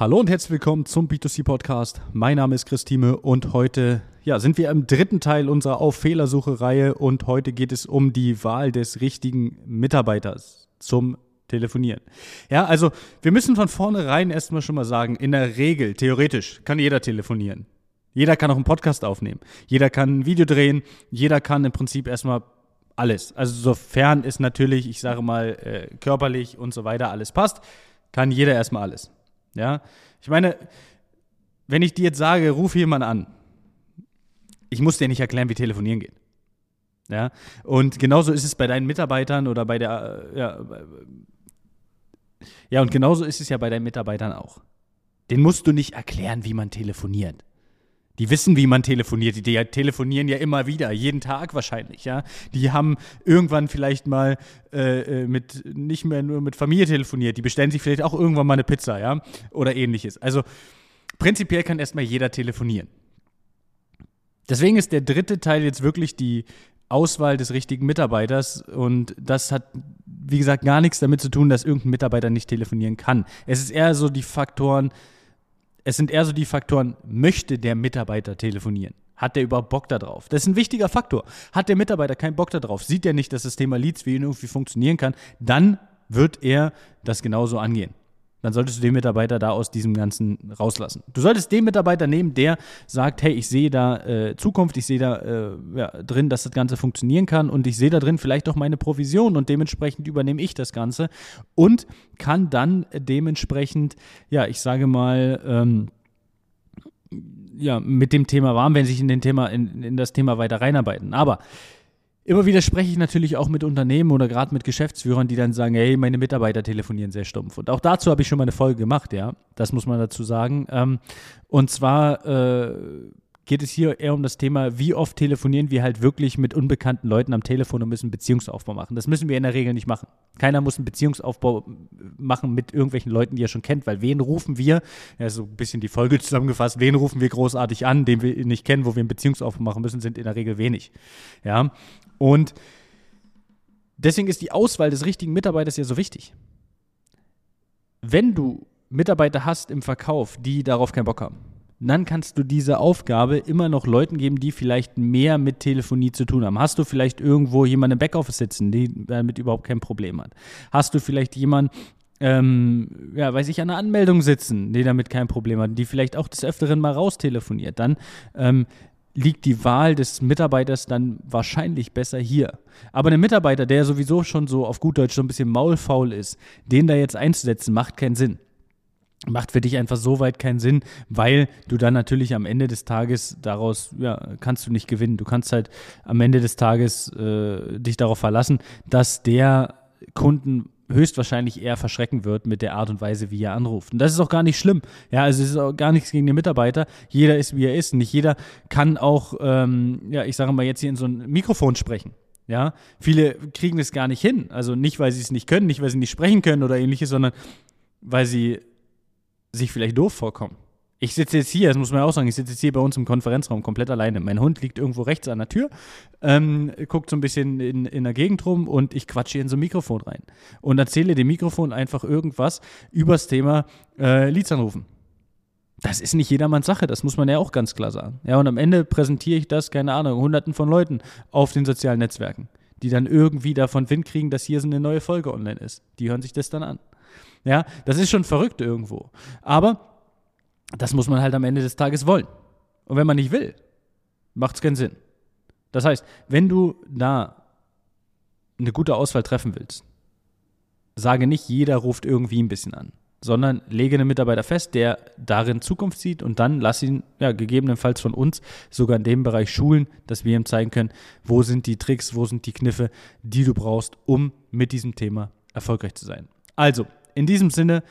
Hallo und herzlich willkommen zum B2C Podcast. Mein Name ist Christine und heute ja, sind wir im dritten Teil unserer Auf Fehlersuche-Reihe und heute geht es um die Wahl des richtigen Mitarbeiters zum Telefonieren. Ja, also wir müssen von vornherein erstmal schon mal sagen, in der Regel, theoretisch, kann jeder telefonieren. Jeder kann auch einen Podcast aufnehmen. Jeder kann ein Video drehen. Jeder kann im Prinzip erstmal alles. Also sofern es natürlich, ich sage mal, äh, körperlich und so weiter alles passt, kann jeder erstmal alles. Ja, ich meine, wenn ich dir jetzt sage, ruf jemanden an, ich muss dir nicht erklären, wie telefonieren geht. Ja, und genauso ist es bei deinen Mitarbeitern oder bei der, äh, ja, ja, und genauso ist es ja bei deinen Mitarbeitern auch. Den musst du nicht erklären, wie man telefoniert. Die wissen, wie man telefoniert. Die telefonieren ja immer wieder, jeden Tag wahrscheinlich, ja. Die haben irgendwann vielleicht mal äh, äh, mit nicht mehr nur mit Familie telefoniert. Die bestellen sich vielleicht auch irgendwann mal eine Pizza, ja, oder ähnliches. Also prinzipiell kann erstmal jeder telefonieren. Deswegen ist der dritte Teil jetzt wirklich die Auswahl des richtigen Mitarbeiters und das hat, wie gesagt, gar nichts damit zu tun, dass irgendein Mitarbeiter nicht telefonieren kann. Es ist eher so die Faktoren, es sind eher so die Faktoren, möchte der Mitarbeiter telefonieren? Hat der überhaupt Bock darauf? Das ist ein wichtiger Faktor. Hat der Mitarbeiter keinen Bock darauf? Sieht er nicht, dass das Thema Leads für ihn irgendwie funktionieren kann? Dann wird er das genauso angehen dann solltest du den Mitarbeiter da aus diesem Ganzen rauslassen. Du solltest den Mitarbeiter nehmen, der sagt, hey, ich sehe da äh, Zukunft, ich sehe da äh, ja, drin, dass das Ganze funktionieren kann und ich sehe da drin vielleicht auch meine Provision und dementsprechend übernehme ich das Ganze und kann dann dementsprechend, ja, ich sage mal, ähm, ja, mit dem Thema warm, wenn sich in, den Thema, in, in das Thema weiter reinarbeiten. Aber Immer wieder spreche ich natürlich auch mit Unternehmen oder gerade mit Geschäftsführern, die dann sagen, hey, meine Mitarbeiter telefonieren sehr stumpf. Und auch dazu habe ich schon mal eine Folge gemacht, ja. Das muss man dazu sagen. Ähm, und zwar äh, geht es hier eher um das Thema, wie oft telefonieren wir halt wirklich mit unbekannten Leuten am Telefon und müssen Beziehungsaufbau machen. Das müssen wir in der Regel nicht machen. Keiner muss einen Beziehungsaufbau machen mit irgendwelchen Leuten, die er schon kennt, weil wen rufen wir, ja, so ein bisschen die Folge zusammengefasst, wen rufen wir großartig an, den wir nicht kennen, wo wir einen Beziehungsaufbau machen müssen, sind in der Regel wenig. Ja, und deswegen ist die Auswahl des richtigen Mitarbeiters ja so wichtig. Wenn du Mitarbeiter hast im Verkauf, die darauf keinen Bock haben, dann kannst du diese Aufgabe immer noch Leuten geben, die vielleicht mehr mit Telefonie zu tun haben. Hast du vielleicht irgendwo jemanden im Backoffice sitzen, der damit überhaupt kein Problem hat? Hast du vielleicht jemanden, ähm, ja, weiß ich, an einer Anmeldung sitzen, die damit kein Problem hat, die vielleicht auch des Öfteren mal raustelefoniert, dann ähm, liegt die Wahl des Mitarbeiters dann wahrscheinlich besser hier. Aber ein Mitarbeiter, der sowieso schon so auf gut Deutsch so ein bisschen maulfaul ist, den da jetzt einzusetzen, macht keinen Sinn. Macht für dich einfach so weit keinen Sinn, weil du dann natürlich am Ende des Tages daraus, ja, kannst du nicht gewinnen. Du kannst halt am Ende des Tages äh, dich darauf verlassen, dass der Kunden höchstwahrscheinlich eher verschrecken wird mit der Art und Weise, wie er anruft. Und das ist auch gar nicht schlimm. Ja, also es ist auch gar nichts gegen den Mitarbeiter. Jeder ist, wie er ist. Nicht jeder kann auch, ähm, ja, ich sage mal, jetzt hier in so ein Mikrofon sprechen. Ja, viele kriegen es gar nicht hin. Also nicht, weil sie es nicht können, nicht, weil sie nicht sprechen können oder ähnliches, sondern weil sie sich vielleicht doof vorkommen. Ich sitze jetzt hier, das muss man auch sagen, ich sitze jetzt hier bei uns im Konferenzraum komplett alleine. Mein Hund liegt irgendwo rechts an der Tür, ähm, guckt so ein bisschen in, in der Gegend rum und ich quatsche in so ein Mikrofon rein und erzähle dem Mikrofon einfach irgendwas übers Thema äh, Leads anrufen. Das ist nicht jedermanns Sache, das muss man ja auch ganz klar sagen. Ja, und am Ende präsentiere ich das, keine Ahnung, hunderten von Leuten auf den sozialen Netzwerken, die dann irgendwie davon Wind kriegen, dass hier so eine neue Folge online ist. Die hören sich das dann an. Ja, das ist schon verrückt irgendwo. Aber das muss man halt am Ende des Tages wollen. Und wenn man nicht will, macht es keinen Sinn. Das heißt, wenn du da eine gute Auswahl treffen willst, sage nicht, jeder ruft irgendwie ein bisschen an, sondern lege einen Mitarbeiter fest, der darin Zukunft sieht und dann lass ihn ja, gegebenenfalls von uns sogar in dem Bereich schulen, dass wir ihm zeigen können, wo sind die Tricks, wo sind die Kniffe, die du brauchst, um mit diesem Thema erfolgreich zu sein. Also, in diesem Sinne,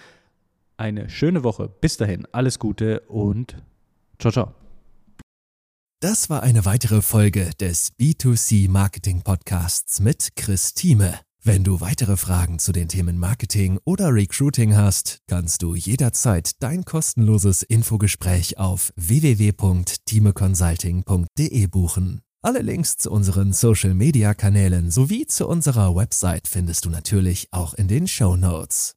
eine schöne Woche. Bis dahin, alles Gute und ciao, ciao. Das war eine weitere Folge des B2C Marketing Podcasts mit Chris Thieme. Wenn du weitere Fragen zu den Themen Marketing oder Recruiting hast, kannst du jederzeit dein kostenloses Infogespräch auf www.timeconsulting.de buchen. Alle Links zu unseren Social Media Kanälen sowie zu unserer Website findest du natürlich auch in den Show Notes.